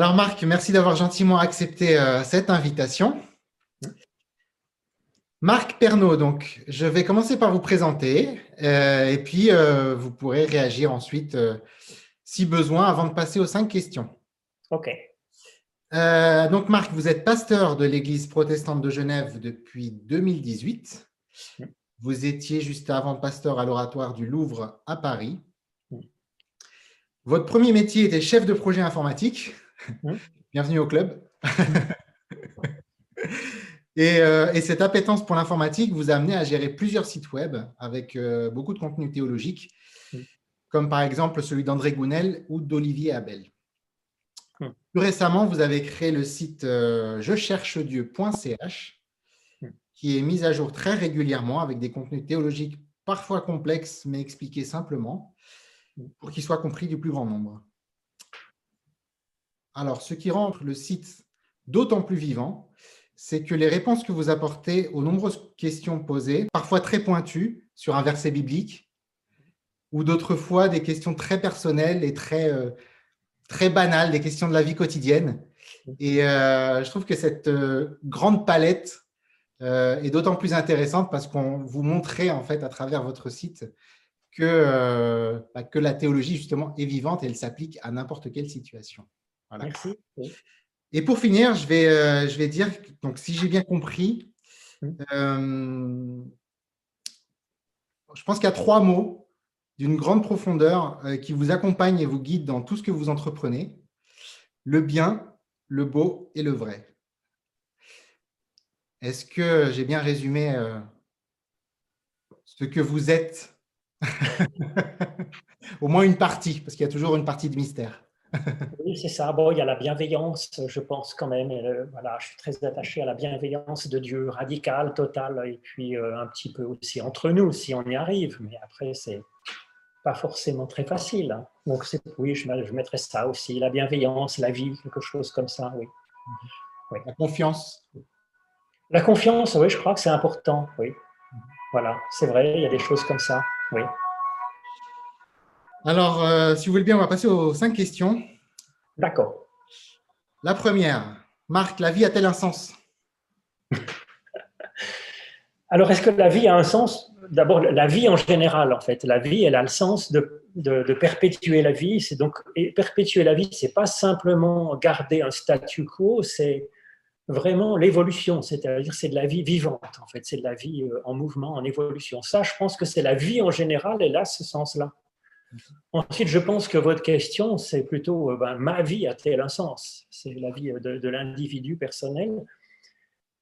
Alors Marc, merci d'avoir gentiment accepté euh, cette invitation. Marc Pernaud, donc je vais commencer par vous présenter euh, et puis euh, vous pourrez réagir ensuite si besoin avant de passer aux cinq questions. Ok. donc Marc, vous êtes pasteur de l'Église protestante de Genève depuis 2018. Vous étiez juste avant pasteur à l'oratoire du Louvre à Paris. Votre premier métier était chef de projet informatique. Bienvenue au club. Euh, et, cette appétence pour l'informatique vous a amené à gérer plusieurs sites web avec euh, beaucoup de contenu théologique, comme par exemple celui d'André Gounel ou d'Olivier Abel. Plus récemment, vous avez créé le site euh, je cherche Dieu.ch, qui est mis à jour très régulièrement avec des contenus théologiques parfois complexes mais expliqués simplement pour qu'ils soient compris du plus grand nombre. Alors, ce qui rend le site d'autant plus vivant, c'est que les réponses que vous apportez aux nombreuses questions posées, parfois très pointues sur un verset biblique, ou d'autres fois des questions très personnelles et très, euh, banales, des questions de la vie quotidienne. Et euh, je trouve que cette euh, grande palette est d'autant plus intéressante parce qu'on vous montrait en fait à travers votre site que, bah, que la théologie justement est vivante et elle s'applique à n'importe quelle situation. Merci. Et pour finir, je vais, euh, je vais dire, donc si j'ai bien compris, mmh. euh, je pense qu'il y a trois mots d'une grande profondeur euh, qui vous accompagnent et vous guident dans tout ce que vous entreprenez. Le bien, le beau et le vrai. Est-ce que j'ai bien résumé ce que vous êtes? Au moins une partie, parce qu'il y a toujours une partie de mystère. oui, c'est ça. Bon, il y a la bienveillance, je pense quand même. Euh, voilà, je suis très attaché à la bienveillance de Dieu, radicale, totale, et puis euh, un petit peu aussi entre nous, si on y arrive. Mais après, c'est pas forcément très facile. Hein. Donc, oui, je, je mettrais ça aussi, la bienveillance, la vie, quelque chose comme ça, oui. La confiance. La confiance, oui, je crois que c'est important, oui. Voilà, c'est vrai, il y a des choses comme ça, oui. Alors, euh, si vous voulez bien, on va passer aux cinq questions. D'accord. La première, Marc, la vie a-t-elle un sens? Alors, est-ce que la vie a un sens? D'abord, la vie en général, en fait. La vie, elle a le sens de, perpétuer la vie. C'est donc et perpétuer la vie, c'est pas simplement garder un statu quo, c'est vraiment l'évolution, c'est-à-dire c'est de la vie vivante, en fait, c'est de la vie euh, en mouvement, en évolution. Ça, je pense que c'est la vie en général, elle a ce sens-là. Ensuite, je pense que votre question, c'est plutôt euh, ben, ma vie a-t-elle un sens C'est la vie de, l'individu personnel.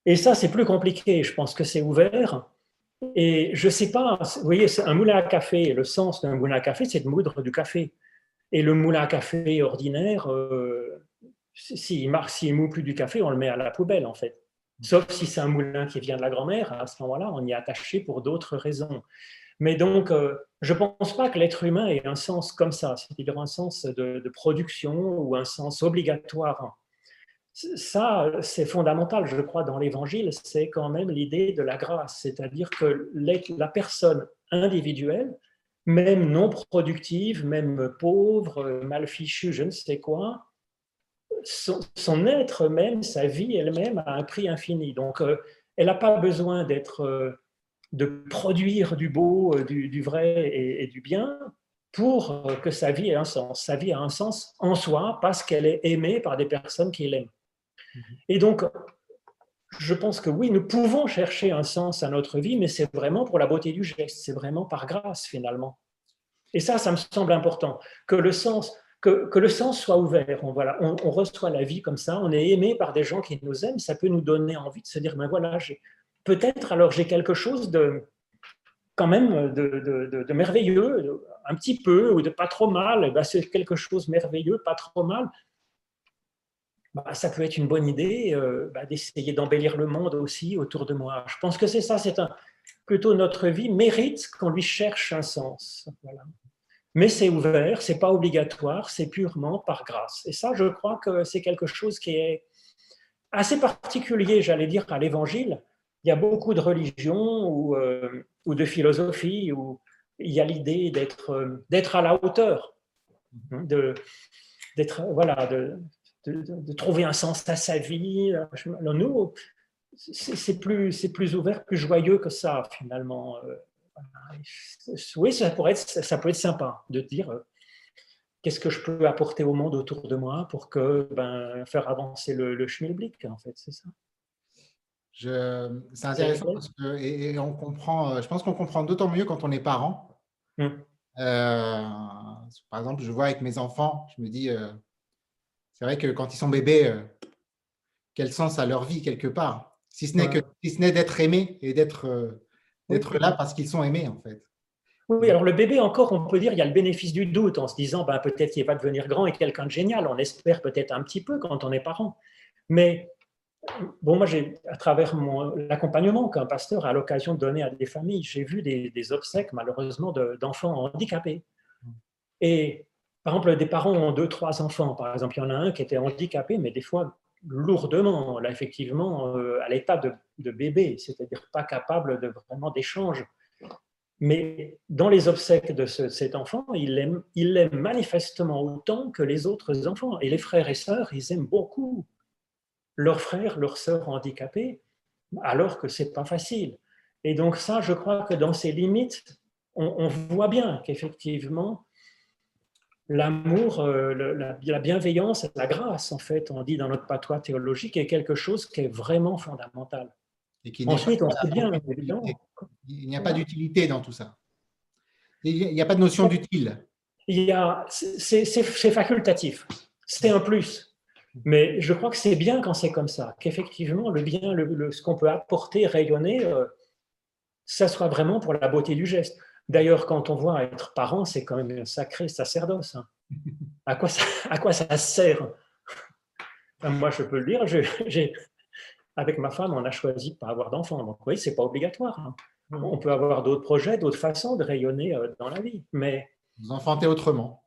Et ça, c'est plus compliqué. Je pense que c'est ouvert. Et je ne sais pas, vous voyez, un moulin à café, le sens d'un moulin à café, c'est de moudre du café. Et le moulin à café ordinaire, euh, s'il ne moue plus du café, on le met à la poubelle, en fait. Sauf si c'est un moulin qui vient de la grand-mère, à ce moment-là, on y est attaché pour d'autres raisons. Mais donc, euh, je ne pense pas que l'être humain ait un sens comme ça, c'est-à-dire un sens de, production ou un sens obligatoire. Ça, c'est fondamental, je crois, dans l'Évangile, c'est quand même l'idée de la grâce, c'est-à-dire que la personne individuelle, même non productive, même pauvre, mal fichue, je ne sais quoi, son, être même, sa vie elle-même a un prix infini. Donc, euh, elle n'a pas besoin d'être euh, de produire du beau, euh, du, vrai et, du bien pour que sa vie ait un sens. Sa vie a un sens en soi parce qu'elle est aimée par des personnes qui l'aiment. Mhm. Et donc, je pense que oui, nous pouvons chercher un sens à notre vie, mais c'est vraiment pour la beauté du geste, c'est vraiment par grâce finalement. Et ça, ça me semble important, que le sens, que, le sens soit ouvert. On, voilà, on, on, reçoit la vie comme ça, on est aimé par des gens qui nous aiment, ça peut nous donner envie de se dire, ben voilà, peut-être alors j'ai quelque chose de quand même de, merveilleux, un petit peu, ou de pas trop mal, eh ben, c'est quelque chose de merveilleux, pas trop mal. Bah, ça peut être une bonne idée euh, bah, d'essayer d'embellir le monde aussi autour de moi. Je pense que c'est ça, c'est un, plutôt notre vie mérite qu'on lui cherche un sens. Mais c'est ouvert, c'est pas obligatoire, c'est purement par grâce. Et ça, je crois que c'est quelque chose qui est assez particulier, j'allais dire, à l'Évangile, il y a beaucoup de religions ou, euh, ou de philosophies où il y a l'idée d'être euh, d'être à la hauteur, hein, de d'être voilà de, de, trouver un sens à sa vie. nous, c'est plus, plus ouvert, plus joyeux que ça, finalement. Oui, ça, pourrait être, ça peut être sympa de dire qu'est-ce que je peux apporter au monde autour de moi pour que ben, faire avancer le, le schmilblick, en fait, c'est ça. C'est intéressant parce que et, on comprend, euh, je pense qu'on comprend d'autant mieux quand on est parent. Mmh. Euh, par exemple, je vois avec mes enfants, je me dis, euh, c'est vrai que quand ils sont bébés, quel sens a leur vie quelque part? Si ce n'est que si ce n'est d'être aimé et d'être d'être là parce qu'ils sont aimés en fait. Oui, alors le bébé encore, on peut dire, il y a le bénéfice du doute en se disant, ben, peut-être qu'il va devenir grand et quelqu'un de génial. On espère peut-être un petit peu quand on est parent. Mais bon, moi, j'ai, à travers l'accompagnement qu'un pasteur a l'occasion de donner à des familles, j'ai vu des, obsèques, malheureusement, d'enfants handicapés. Et par exemple, des parents ont deux, trois enfants. Par exemple, il y en a un qui était handicapé, mais des fois lourdement, là, effectivement, euh, à l'état de, de, bébé, c'est-à-dire pas capable de vraiment d'échange. Mais dans les obsèques de cet enfant, il l'aime il manifestement autant que les autres enfants. Et les frères et sœurs, ils aiment beaucoup leurs frères, leurs sœurs handicapés, alors que c'est pas facile. Et donc ça, je crois que dans ces limites, on, voit bien qu'effectivement, l'amour, euh, la, bienveillance, la grâce, en fait, on dit dans notre patois théologique, est quelque chose qui est vraiment fondamental. Et qui Ensuite, on sait bien, Il n'y a pas d'utilité dans tout ça. Il n'y a pas de notion d'utile. C'est facultatif. C'est un plus. Mais je crois que c'est bien quand c'est comme ça, qu'effectivement, le bien, le, ce qu'on peut apporter, rayonner, euh, ça soit vraiment pour la beauté du geste. D'ailleurs, quand on voit être parent, c'est quand même un sacré sacerdoce. Hein. À, quoi ça, à quoi ça sert? Moi, je peux le dire, avec ma femme, on a choisi de ne pas avoir d'enfant. Donc, oui, ce n'est pas obligatoire. Hein. On peut avoir d'autres projets, d'autres façons de rayonner euh, dans la vie. Mais vous enfantez autrement.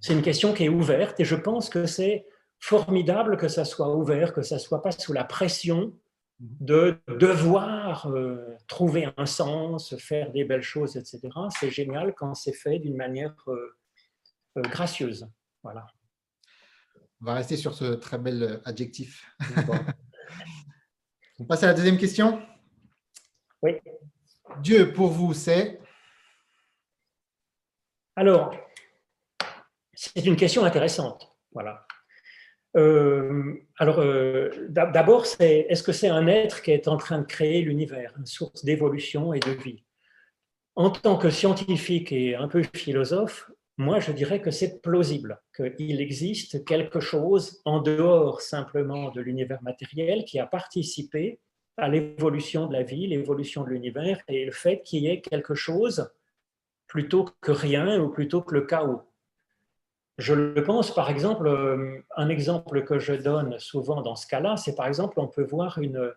C'est une question qui est ouverte et je pense que c'est formidable que ça soit ouvert, que ça ne soit pas sous la pression de devoir euh, trouver un sens, faire des belles choses, etc. C'est génial quand c'est fait d'une manière euh, euh, gracieuse. Voilà. On va rester sur ce très bel adjectif. On passe à la deuxième question. Oui. Dieu pour vous, c'est? Alors, c'est une question intéressante. Voilà. Euh, alors, euh, d'abord, est-ce que c'est un être qui est en train de créer l'univers, une source d'évolution et de vie? En tant que scientifique et un peu philosophe, moi, je dirais que c'est plausible, qu'il existe quelque chose en dehors simplement de l'univers matériel qui a participé à l'évolution de la vie, l'évolution de l'univers et le fait qu'il y ait quelque chose plutôt que rien ou plutôt que le chaos. Je le pense, par exemple, euh, un exemple que je donne souvent dans ce cas-là, c'est par exemple, on peut voir une,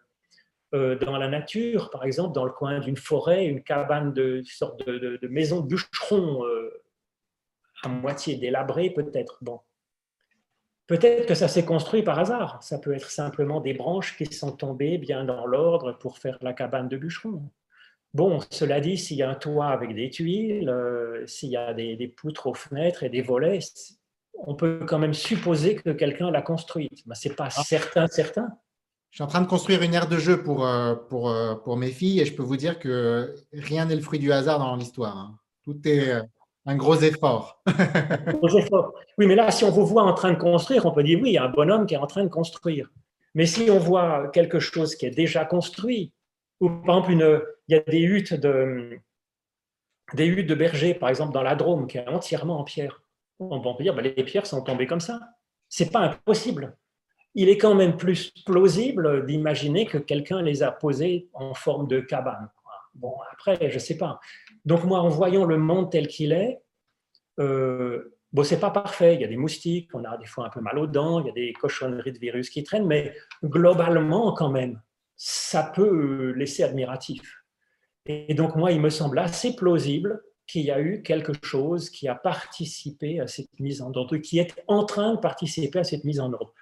euh, dans la nature, par exemple, dans le coin d'une forêt, une cabane de sorte de, maison de bûcheron euh, à moitié délabrée, peut-être. Bon. Peut-être que ça s'est construit par hasard. Ça peut être simplement des branches qui sont tombées bien dans l'ordre pour faire la cabane de bûcheron. Bon, cela dit, s'il y a un toit avec des tuiles, s'il y a des, poutres aux fenêtres et des volets, on peut quand même supposer que quelqu'un l'a construite. Mais ce n'est pas ah. certain, certain. Je suis en train de construire une aire de jeu pour, euh, pour, euh, pour mes filles et je peux vous dire que rien n'est le fruit du hasard dans l'histoire. Hein. Tout est un gros effort. gros effort. Oui, mais là, si on vous voit en train de construire, on peut dire oui, il y a un bonhomme qui est en train de construire. Mais si on voit quelque chose qui est déjà construit, ou par exemple, une, il y a des huttes de, des huttes de bergers, par exemple, dans la Drôme, qui est entièrement en pierre. On peut dire, ben, les pierres sont tombées comme ça. C'est pas impossible. Il est quand même plus plausible d'imaginer que quelqu'un les a posées en forme de cabane. Bon, après, je sais pas. Donc moi, en voyant le monde tel qu'il est, euh, bon, c'est pas parfait. Il y a des moustiques, on a des fois un peu mal aux dents, il y a des cochonneries de virus qui traînent, mais globalement, quand même, ça peut laisser admiratif. Et donc, moi, il me semble assez plausible qu'il y a eu quelque chose qui a participé à cette mise en ordre, qui est en train de participer à cette mise en ordre.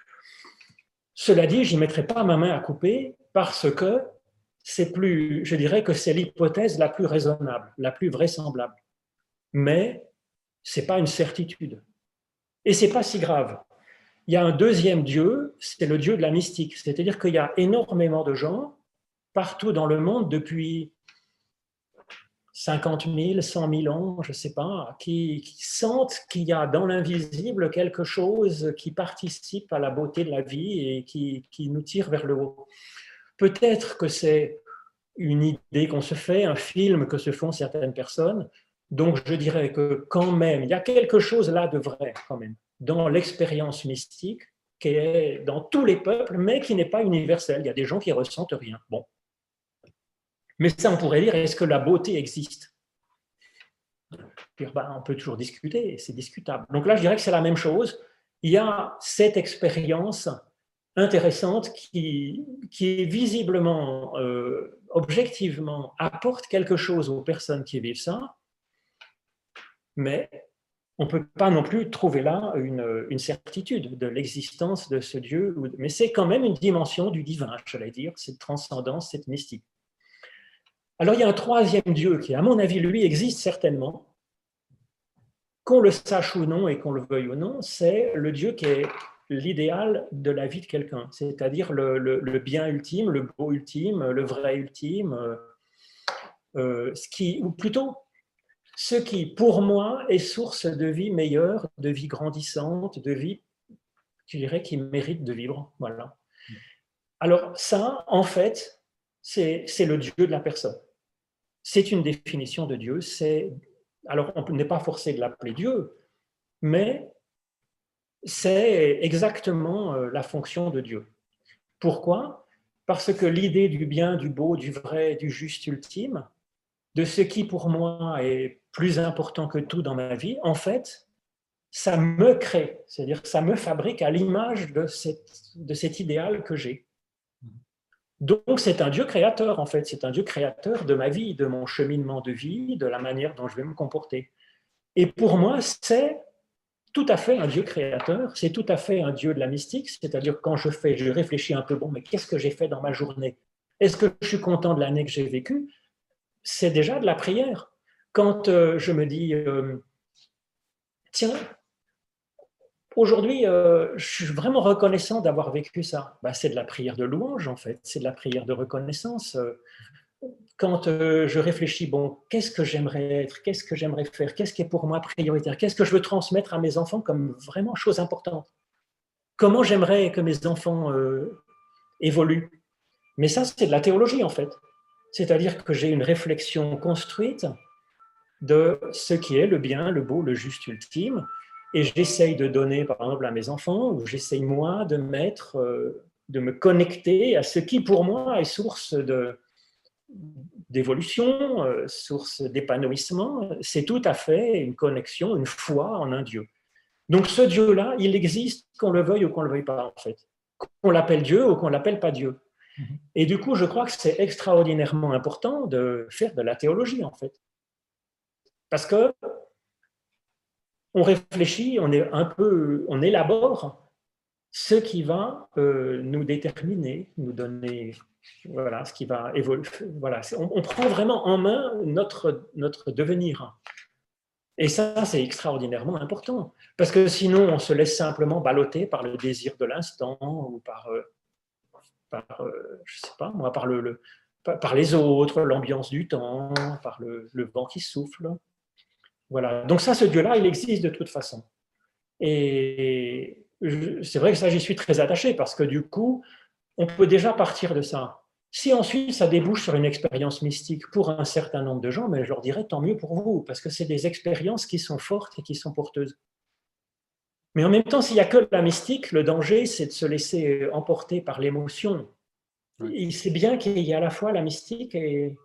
Cela dit, je n'y mettrai pas ma main à couper parce que c'est plus, je dirais que c'est l'hypothèse la plus raisonnable, la plus vraisemblable. Mais ce n'est pas une certitude. Et ce n'est pas si grave. Il y a un deuxième Dieu, c'est le Dieu de la mystique. C'est-à-dire qu'il y a énormément de gens partout dans le monde depuis 50 000, 100 000 ans, je ne sais pas, qui, sentent qu'il y a dans l'invisible quelque chose qui participe à la beauté de la vie et qui, qui nous tire vers le haut. Peut-être que c'est une idée qu'on se fait, un film que se font certaines personnes. Donc je dirais que quand même, il y a quelque chose là de vrai quand même dans l'expérience mystique qui est dans tous les peuples, mais qui n'est pas universelle. Il y a des gens qui ressentent rien. Bon, mais ça, on pourrait dire, est-ce que la beauté existe? Ben, On peut toujours discuter, c'est discutable. Donc là, je dirais que c'est la même chose. Il y a cette expérience intéressante qui, visiblement, euh, objectivement, apporte quelque chose aux personnes qui vivent ça, mais on ne peut pas non plus trouver là une, certitude de l'existence de ce Dieu, mais c'est quand même une dimension du divin, je dire, cette transcendance, cette mystique. Alors il y a un troisième Dieu qui, à mon avis, lui, existe certainement, qu'on le sache ou non et qu'on le veuille ou non, c'est le Dieu qui est l'idéal de la vie de quelqu'un, c'est-à-dire le, bien ultime, le beau ultime, le vrai ultime, euh, ce qui, ou plutôt ce qui, pour moi, est source de vie meilleure, de vie grandissante, de vie, tu dirais, qui mérite de vivre. Voilà. Alors ça, en fait, c'est le Dieu de la personne c'est une définition de Dieu. Alors on n'est pas forcé de l'appeler Dieu, mais c'est exactement euh, la fonction de Dieu. Pourquoi? Parce que l'idée du bien, du beau, du vrai, du juste ultime, de ce qui pour moi est plus important que tout dans ma vie, en fait, ça me crée, c'est-à-dire ça me fabrique à l'image de, de cet idéal que j'ai. Donc c'est un Dieu créateur en fait, c'est un Dieu créateur de ma vie, de mon cheminement de vie, de la manière dont je vais me comporter. Et pour moi, c'est tout à fait un Dieu créateur, c'est tout à fait un Dieu de la mystique, c'est-à-dire quand je fais, je réfléchis un peu, bon, mais qu'est-ce que j'ai fait dans ma journée? Est-ce que je suis content de l'année que j'ai vécue? C'est déjà de la prière. Quand euh, je me dis, euh, tiens, Aujourd'hui, euh, je suis vraiment reconnaissant d'avoir vécu ça. Bah, c'est de la prière de louange, en fait. C'est de la prière de reconnaissance. Euh, quand euh, je réfléchis, bon, qu'est-ce que j'aimerais être? Qu'est-ce que j'aimerais faire? Qu'est-ce qui est pour moi prioritaire? Qu'est-ce que je veux transmettre à mes enfants comme vraiment chose importante? Comment j'aimerais que mes enfants évoluent? Mais ça, c'est de la théologie, en fait. C'est-à-dire que j'ai une réflexion construite de ce qui est le bien, le beau, le juste ultime, et j'essaye de donner, par exemple, à mes enfants, ou j'essaye moi de mettre, euh, de me connecter à ce qui, pour moi, est source de d'évolution, euh, source d'épanouissement, c'est tout à fait une connexion, une foi en un Dieu. Donc ce Dieu-là, il existe qu'on le veuille ou qu'on le veuille pas, en fait. Qu'on l'appelle Dieu ou qu'on l'appelle pas Dieu. Mhm. Et du coup, je crois que c'est extraordinairement important de faire de la théologie, en fait. Parce que on réfléchit, on est un peu, on élabore ce qui va euh, nous déterminer, nous donner, voilà, ce qui va évoluer. Voilà, on, prend vraiment en main notre, notre devenir. Et ça, c'est extraordinairement important, parce que sinon, on se laisse simplement balloter par le désir de l'instant ou par, euh, par euh, je sais pas moi, par le, par les autres, l'ambiance du temps, par le, le vent qui souffle. Voilà. Donc ça, ce Dieu-là, il existe de toute façon. Et c'est vrai que ça, j'y suis très attaché parce que du coup, on peut déjà partir de ça. Si ensuite ça débouche sur une expérience mystique pour un certain nombre de gens, mais je leur dirais tant mieux pour vous, parce que c'est des expériences qui sont fortes et qui sont porteuses. Mais en même temps, s'il n'y a que la mystique, le danger, c'est de se laisser emporter par l'émotion. C'est bien qu'il y ait à la fois la mystique et,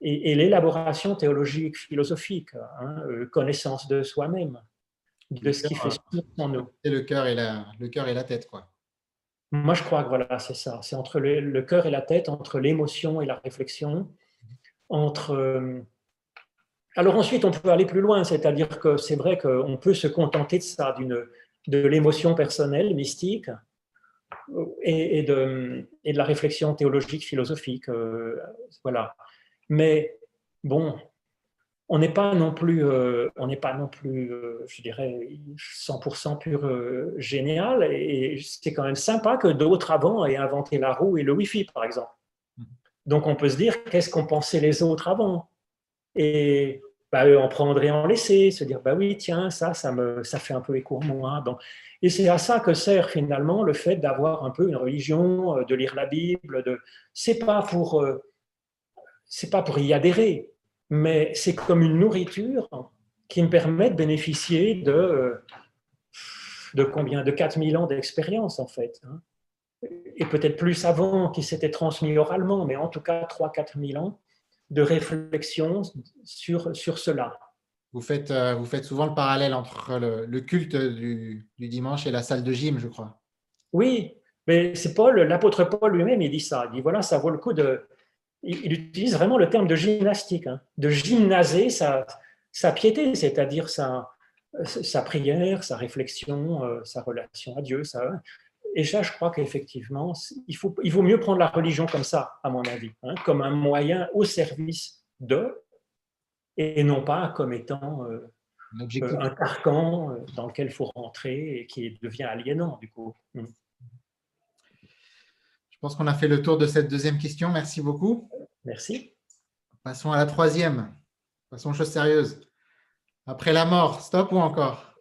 et, l'élaboration théologique, philosophique, hein, euh, connaissance de soi-même, de ce qui fait en nous. C'est le cœur et la, le cœur et la tête, quoi. Moi, je crois que voilà, c'est ça. C'est entre le, cœur et la tête, entre l'émotion et la réflexion, entre. Euh, alors ensuite, on peut aller plus loin, c'est-à-dire que c'est vrai qu'on peut se contenter de ça, d'une de l'émotion personnelle, mystique, et, de, et, de, la réflexion théologique, philosophique. Euh, voilà. Mais bon, on n'est pas non plus, euh, on n'est pas non plus, euh, je dirais, 100% pur euh, génial. Et c'est quand même sympa que d'autres avant aient inventé la roue et le Wi-Fi, par exemple. Mm-hmm. Donc on peut se dire, qu'est-ce qu'ont pensé les autres avant? Et bah, eux en prendre et en laisser, se dire, bah oui, tiens, ça, ça me, ça fait un peu écho moi. Donc, et c'est à ça que sert finalement le fait d'avoir un peu une religion, de lire la Bible. De, c'est pas pour, c'est pas pour y adhérer mais c'est comme une nourriture qui me permet de bénéficier de, de combien? De 4000 ans d'expérience, en fait. Hein. Et peut-être plus avant, qui s'était transmis oralement, mais en tout cas 3-4 000 ans de réflexion sur, sur cela. Vous faites, euh, vous faites souvent le parallèle entre le, culte du, du, dimanche et la salle de gym, je crois. Oui, mais c'est Paul, l'apôtre Paul lui-même, il dit ça. Il dit voilà, ça vaut le coup de, il, utilise vraiment le terme de gymnastique, hein. de gymnaser sa, sa piété, c'est-à-dire sa, sa prière, sa réflexion, euh, sa relation à Dieu. Ça, et ça, je crois qu'effectivement, il, faut, il vaut mieux prendre la religion comme ça, à mon avis, hein, comme un moyen au service de, et non pas comme étant euh, euh, un carcan dans lequel il faut rentrer et qui devient aliénant, du coup. Je pense qu'on a fait le tour de cette deuxième question. Merci beaucoup. Merci. Passons à la troisième. Passons aux choses sérieuses. Après la mort, stop ou encore?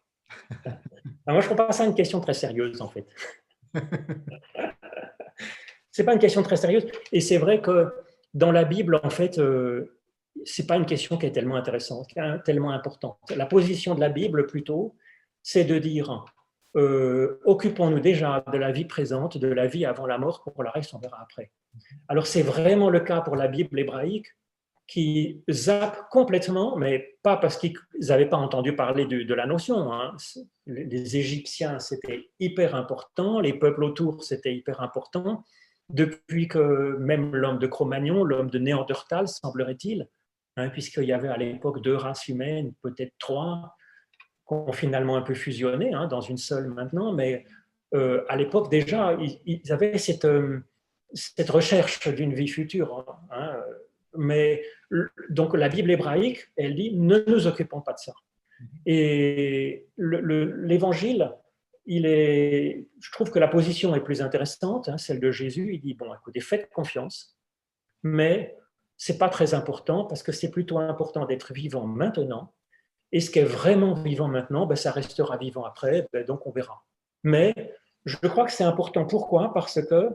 Ah, Moi, je pas ça une question très sérieuse, en fait. c'est pas une question très sérieuse. Et c'est vrai que dans la Bible, en fait, euh, c'est pas une question qui est tellement intéressante, tellement importante. La position de la Bible, plutôt, c'est de dire euh, occupons-nous déjà de la vie présente, de la vie avant la mort, pour le reste, on verra après. Alors, c'est vraiment le cas pour la Bible hébraïque qui zappe complètement, mais pas parce qu'ils n'avaient pas entendu parler de, la notion. Hein. Les Égyptiens, c'était hyper important, les peuples autour, c'était hyper important, depuis que même l'homme de Cro-Magnon, l'homme de Néandertal, semblerait-il, hein, puisqu'il y avait à l'époque deux races humaines, peut-être trois, ont finalement un peu fusionné hein, dans une seule maintenant, mais euh, à l'époque déjà, ils, avaient cette, euh, cette recherche d'une vie future. Hein, mais donc la Bible hébraïque, elle dit ne nous occupons pas de ça. Et l'évangile, il est, je trouve que la position est plus intéressante, hein, celle de Jésus. Il dit bon, écoutez, faites confiance, mais c'est pas très important parce que c'est plutôt important d'être vivant maintenant et ce qui est vraiment vivant maintenant, ben, ça restera vivant après, ben, donc on verra. Mais je crois que c'est important. Pourquoi? Parce que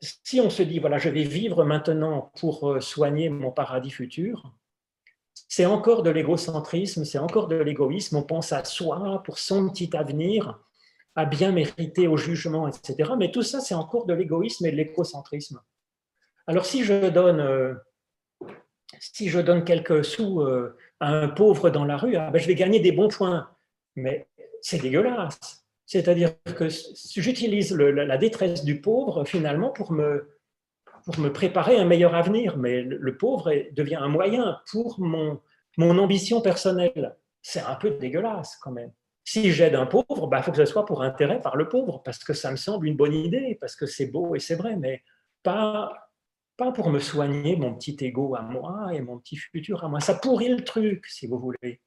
si on se dit, voilà, je vais vivre maintenant pour euh, soigner mon paradis futur, c'est encore de l'égocentrisme, c'est encore de l'égoïsme. On pense à soi pour son petit avenir, à bien mériter au jugement, etc. Mais tout ça, c'est encore de l'égoïsme et de l'égocentrisme. Alors si je donne, euh, si je donne quelques sous euh, un pauvre dans la rue, ah ben, je vais gagner des bons points. Mais c'est dégueulasse. C'est-à-dire que j'utilise la détresse du pauvre finalement pour me, pour me préparer un meilleur avenir. Mais le, pauvre devient un moyen pour mon, mon ambition personnelle. C'est un peu dégueulasse quand même. Si j'aide un pauvre, il bah, faut que ce soit pour intérêt par le pauvre, parce que ça me semble une bonne idée, parce que c'est beau et c'est vrai, mais pas, pas pour me soigner mon petit ego à moi et mon petit futur à moi. Ça pourrit le truc, si vous voulez.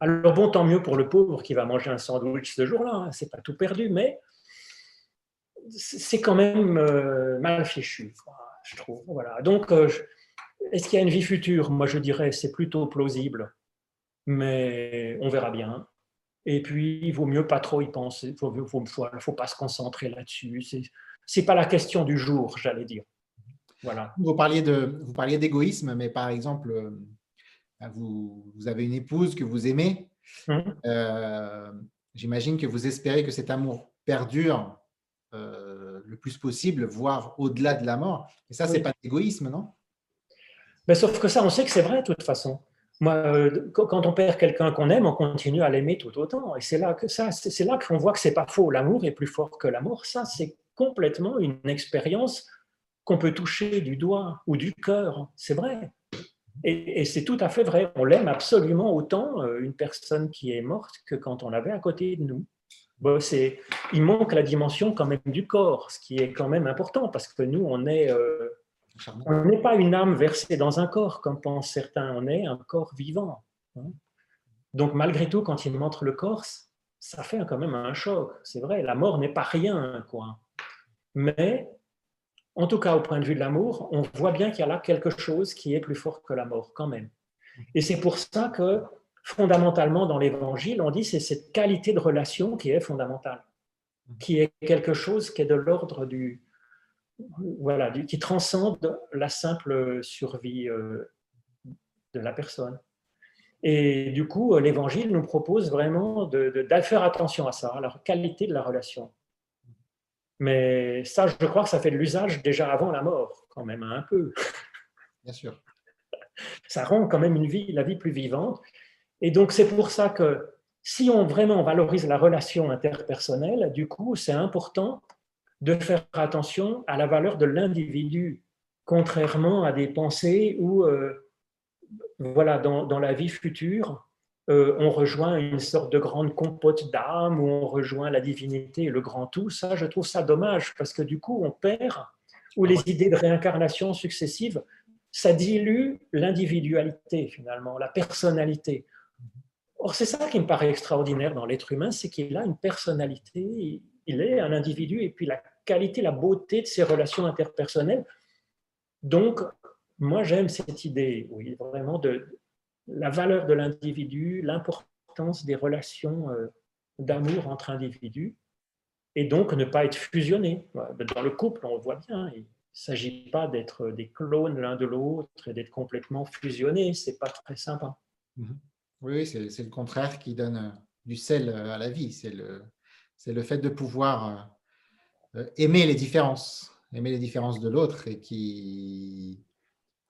Alors bon, tant mieux pour le pauvre qui va manger un sandwich ce jour-là, hein. c'est pas tout perdu, mais c'est quand même euh, mal fichu, je trouve. Voilà. Donc, euh, est-ce qu'il y a une vie future? Moi, je dirais c'est plutôt plausible, mais on verra bien. Et puis, il vaut mieux pas trop y penser. Il ne faut, faut, faut, pas se concentrer là-dessus. C'est pas la question du jour, j'allais dire. Voilà. Vous parliez de, vous parliez d'égoïsme, mais par exemple, euh, bah, vous, vous, avez une épouse que vous aimez. Hum. Euh, j'imagine que vous espérez que cet amour perdure euh, le plus possible, voire au-delà de la mort. Et ça, c'est pas d'égoïsme, non? Mais Sauf que ça, on sait que c'est vrai de toute façon. Moi, quand on perd quelqu'un qu'on aime, on continue à l'aimer tout autant. Et c'est là que ça, c'est là qu'on voit que c'est pas faux. L'amour est plus fort que la mort. Ça, c'est complètement une expérience qu'on peut toucher du doigt ou du cœur. C'est vrai. Et, c'est tout à fait vrai. On l'aime absolument autant, euh, une personne qui est morte, que quand on l'avait à côté de nous. Bon, il manque la dimension quand même du corps, ce qui est quand même important, parce que nous, on est, euh, On n'est pas une âme versée dans un corps, comme pensent certains, on est un corps vivant. Hein. Donc malgré tout, quand il montre le corps, ça fait quand même un choc. C'est vrai, la mort n'est pas rien, quoi. Mais en tout cas, au point de vue de l'amour, on voit bien qu'il y a là quelque chose qui est plus fort que la mort, quand même. Et c'est pour ça que, fondamentalement, dans l'Évangile, on dit c'est cette qualité de relation qui est fondamentale, qui est quelque chose qui est de l'ordre du, voilà, qui transcende la simple survie euh, de la personne. Et du coup, l'Évangile nous propose vraiment de, de, faire attention à ça, à la qualité de la relation. Mais ça, je crois que ça fait de l'usage déjà avant la mort, quand même, un peu. Bien sûr. Ça rend quand même une vie, la vie plus vivante. Et donc, c'est pour ça que si on vraiment valorise la relation interpersonnelle, du coup, c'est important de faire attention à la valeur de l'individu, contrairement à des pensées où, euh, voilà, dans, dans, la vie future, euh, on rejoint une sorte de grande compote d'âme, où on rejoint la divinité et le grand tout. Ça, je trouve ça dommage, parce que du coup, on perd, ou les idées de réincarnation successives, ça dilue l'individualité, finalement, la personnalité. Or, c'est ça qui me paraît extraordinaire dans l'être humain, c'est qu'il a une personnalité, il est un individu, et puis la qualité, la beauté de ses relations interpersonnelles. Donc, moi, j'aime cette idée, oui, vraiment de la valeur de l'individu, l'importance des relations euh, d'amour entre individus, et donc ne pas être fusionné. Dans le couple, on le voit bien, il ne s'agit pas d'être des clones l'un de l'autre et d'être complètement fusionnés, c'est pas très sympa. Mm-hmm. Oui, c'est le contraire qui donne euh, du sel euh, à la vie, c'est le, le fait de pouvoir aimer les différences, aimer les différences de l'autre et qui,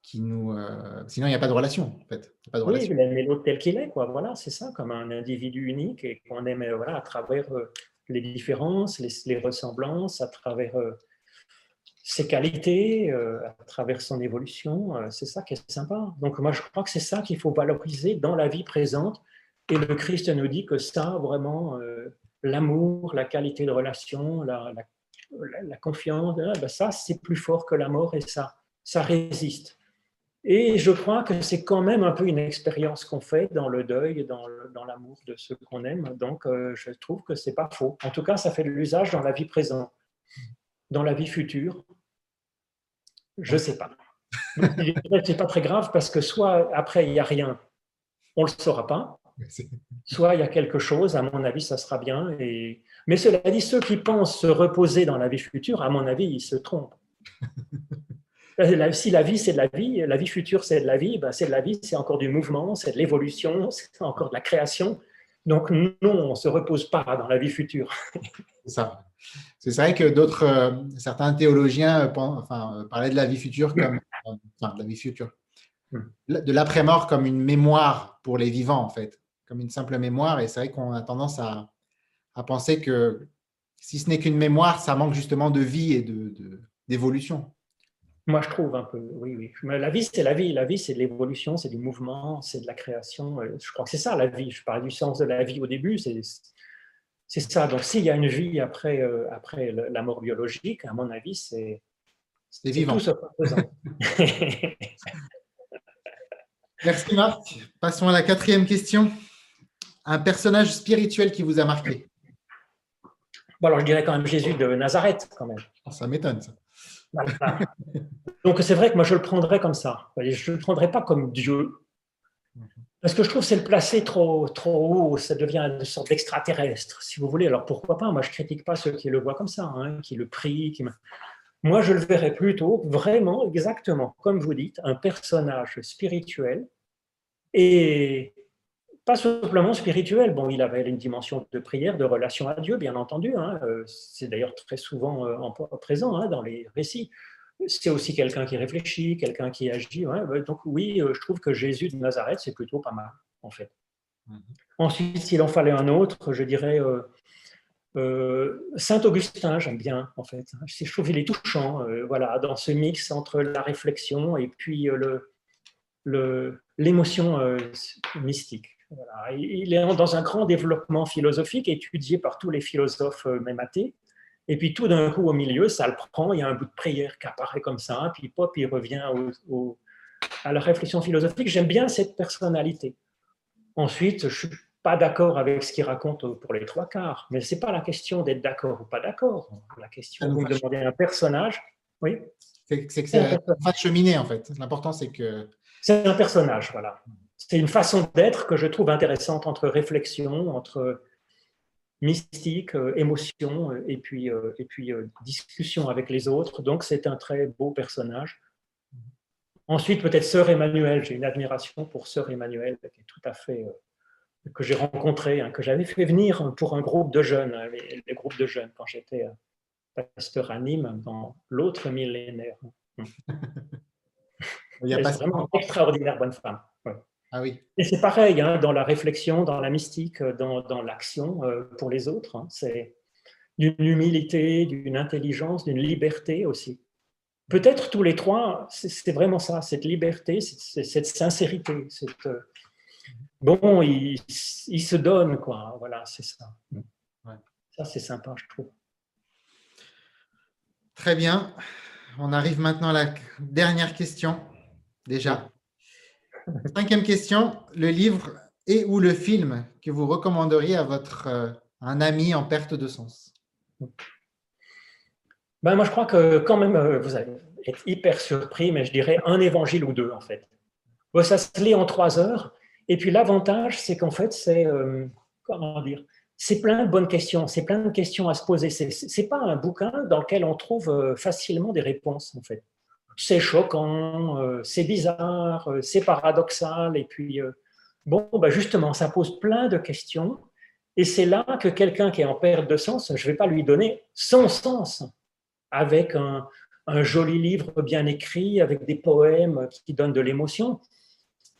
qui nous. Euh, sinon, il n'y a pas de relation, en fait. pas de oui, l'autre tel qu'il est, quoi. Voilà, c'est ça, comme un individu unique et qu'on aime voilà, à travers euh, les différences, les, ressemblances, à travers euh, ses qualités, à travers son évolution. c'est ça qui est sympa. Donc, moi, je crois que c'est ça qu'il faut valoriser dans la vie présente. Et le Christ nous dit que ça, vraiment, l'amour, la qualité de relation, la, la, confiance, ben ça, c'est plus fort que la mort et ça, ça résiste. Et je crois que c'est quand même un peu une expérience qu'on fait dans le deuil, dans, dans l'amour de ceux qu'on aime. Donc, euh, je trouve que c'est pas faux. En tout cas, ça fait de l'usage dans la vie présente. Dans la vie future, je sais pas. c'est pas très grave parce que soit après il n'y a rien, on le saura pas. Soit il y a quelque chose, à mon avis, ça sera bien. Et... Mais cela dit, ceux qui pensent se reposer dans la vie future, à mon avis, ils se trompent. si la vie, c'est de la vie, la vie future, c'est de la vie, ben c'est de la vie, c'est encore du mouvement, c'est de l'évolution, c'est encore de la création. Donc non, on ne se repose pas dans la vie future. c'est ça. C'est vrai que d'autres, euh, certains théologiens euh, enfin, euh, parlaient de la vie future comme, enfin, de la vie future, hmm. de l'après-mort comme une mémoire pour les vivants, en fait, comme une simple mémoire. Et c'est vrai qu'on a tendance à, à, penser que si ce n'est qu'une mémoire, ça manque justement de vie et d'évolution. Moi, je trouve un peu, oui, oui. la vie, c'est la vie. La vie, c'est de l'évolution, c'est du mouvement, c'est de la création. Euh, je crois que c'est ça, la vie. Je parlais du sens de la vie au début, c'est ça. Donc, s'il y a une vie après, euh, après la mort biologique, à mon avis, c'est vivant. Merci Marc. Passons à la quatrième question. Un personnage spirituel qui vous a marqué? Bon, alors je dirais quand même Jésus de Nazareth, quand même. Ah, ça m'étonne, ça. Donc c'est vrai que moi je le prendrais comme ça. Je ne le prendrais pas comme Dieu. Parce que je trouve que c'est le placer trop, trop haut, ça devient une sorte d'extraterrestre, si vous voulez. Alors pourquoi pas? Moi je critique pas ceux qui le voient comme ça, hein, qui le prient. Qui Moi je le verrais plutôt vraiment, exactement, comme vous dites, un personnage spirituel et pas simplement spirituel. Bon, il avait une dimension de prière, de relation à Dieu, bien entendu. Hein. Euh, c'est d'ailleurs très souvent euh, en présent hein, dans les récits. C'est aussi quelqu'un qui réfléchit, quelqu'un qui agit. Donc oui, euh, je trouve que Jésus de Nazareth, c'est plutôt pas mal, en fait. Mhm. Ensuite, s'il en fallait un autre, je dirais Saint Augustin, j'aime bien, en fait. Je trouve qu'il est touchant, voilà, dans ce mix entre la réflexion et puis le, l'émotion mystique. Il est dans un grand développement philosophique étudié par tous les philosophes, euh, même athées. Et puis tout d'un coup, au milieu, ça le prend, il y a un bout de prière qui apparaît comme ça, puis pop, il revient à la réflexion philosophique. J'aime bien cette personnalité. Ensuite, je ne suis pas d'accord avec ce qu'il raconte pour les trois quarts, mais ce n'est pas la question d'être d'accord ou pas d'accord. La question, vous me demandez un personnage, oui. C'est que c'est pas de cheminer, en fait. L'important, c'est que... C'est un personnage, voilà. C'est une façon d'être que je trouve intéressante entre réflexion, entre mystique, euh, émotion euh, et puis, euh, et puis discussion avec les autres. Donc c'est un très beau personnage. Ensuite, peut-être Sœur Emmanuel. J'ai une admiration pour Sœur Emmanuel, qui est tout à fait que j'ai rencontré, hein, que j'avais fait venir pour un groupe de jeunes, hein, les, groupes de jeunes, quand j'étais pasteur à Nîmes dans l'autre millénaire. Il y a pas vraiment extraordinaire bonne femme. Ah oui. Et c'est pareil, hein, dans la réflexion, dans la mystique, dans, dans l'action euh, pour les autres. Hein, c'est d'une humilité, d'une intelligence, d'une liberté aussi. Peut-être tous les trois, c'est vraiment ça, cette liberté, cette sincérité. Cette, euh, bon, il, il, se donne, quoi. Voilà, c'est ça. Ça, c'est sympa, je trouve. Très bien. On arrive maintenant à la dernière question, déjà. Cinquième question, le livre et ou le film que vous recommanderiez à votre euh, un ami en perte de sens? Ben, Moi, je crois que quand même, euh, vous allez être hyper surpris, mais je dirais un évangile ou deux, en fait. ça se lit en trois heures. Et puis l'avantage, c'est qu'en fait, c'est euh, plein de bonnes questions, c'est plein de questions à se poser. C'est pas un bouquin dans lequel on trouve facilement des réponses, en fait c'est choquant, euh, c'est bizarre, euh, c'est paradoxal. Et puis, euh, bon, bah justement, ça pose plein de questions. Et c'est là que quelqu'un qui est en perte de sens, je ne vais pas lui donner son sens avec un, joli livre bien écrit, avec des poèmes qui donnent de l'émotion.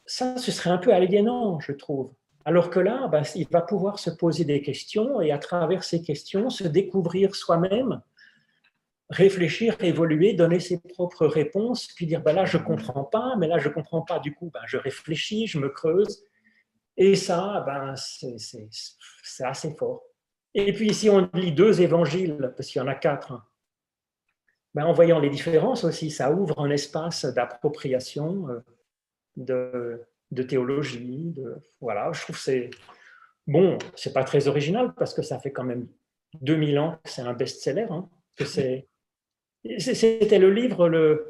Ça, ce serait un peu aliénant, je trouve. Alors que là, bah, il va pouvoir se poser des questions et à travers ces questions, se découvrir soi-même réfléchir, évoluer, donner ses propres réponses, puis dire bah là je comprends pas, mais là je comprends pas, du coup ben, je réfléchis, je me creuse, et ça ben, c'est assez fort. Et puis si on lit deux évangiles, parce qu'il y en a quatre, ben, en voyant les différences aussi, ça ouvre un espace d'appropriation, euh, de, de, théologie, de, voilà, je trouve c'est bon, c'est pas très original parce que ça fait quand même 2000 ans que c'est un best-seller, hein, que c'est c'était le livre le,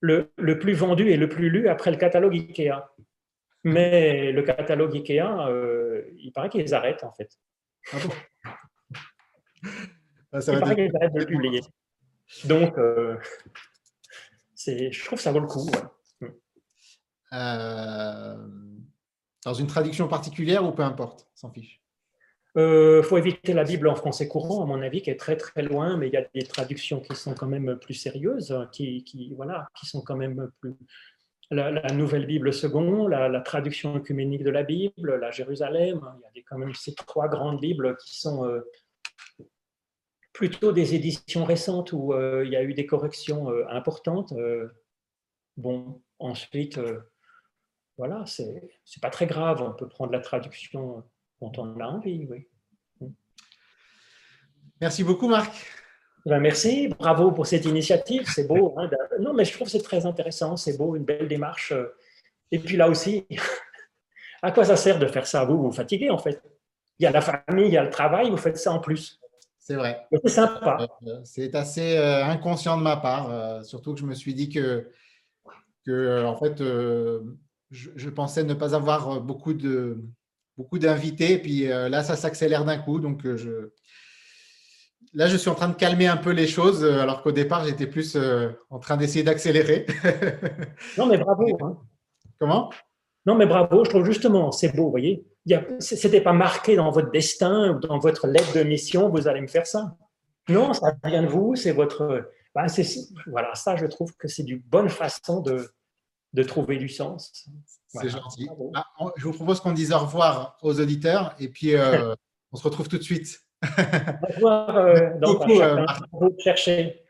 le, plus vendu et le plus lu après le catalogue Ikea. Mais le catalogue Ikea, euh, il paraît qu'ils arrêtent en fait. Ah ah, il paraît qu'ils arrêtent de le publier. Donc, euh, je trouve que ça vaut le coup. Euh, dans une traduction particulière ou peu importe, s'en fiche? Il euh, faut éviter la Bible en français courant, à mon avis, qui est très très loin, mais il y a des traductions qui sont quand même plus sérieuses, qui, voilà, qui sont quand même plus. La, Nouvelle Bible second, la, traduction œcuménique de la Bible, la Jérusalem, il y a quand même ces trois grandes Bibles qui sont euh, plutôt des éditions récentes où euh, il y a eu des corrections importantes. bon, ensuite, voilà, c'est pas très grave, on peut prendre la traduction quand on a envie, oui. Merci beaucoup, Marc. Ben, merci, bravo pour cette initiative, c'est beau. Hein, non, mais je trouve que c'est très intéressant, c'est beau, une belle démarche. Et puis là aussi, à quoi ça sert de faire ça? Vous vous fatiguez en fait. Il y a la famille, il y a le travail, vous faites ça en plus. C'est vrai. C'est sympa. Euh, c'est assez euh, inconscient de ma part, euh, surtout que je me suis dit que, que en fait, je, pensais ne pas avoir beaucoup de, beaucoup d'invités. Puis euh, là, ça s'accélère d'un coup. Donc, euh, je... là, je suis en train de calmer un peu les choses, euh, alors qu'au départ, j'étais plus en train d'essayer d'accélérer. non, mais bravo. Hein. Comment? Non, mais bravo. Je trouve justement, c'est beau, vous voyez. Ce n'était pas marqué dans votre destin ou dans votre lettre de mission, vous allez me faire ça. Non, ça vient de vous, c'est votre. Ben, voilà, ça, je trouve que c'est une bonne façon de, de trouver du sens. C'est gentil. Ah, je vous propose qu'on dise au revoir aux auditeurs et puis euh, on se retrouve tout de suite. Au revoir. Euh, dans Beaucoup, euh, chercher.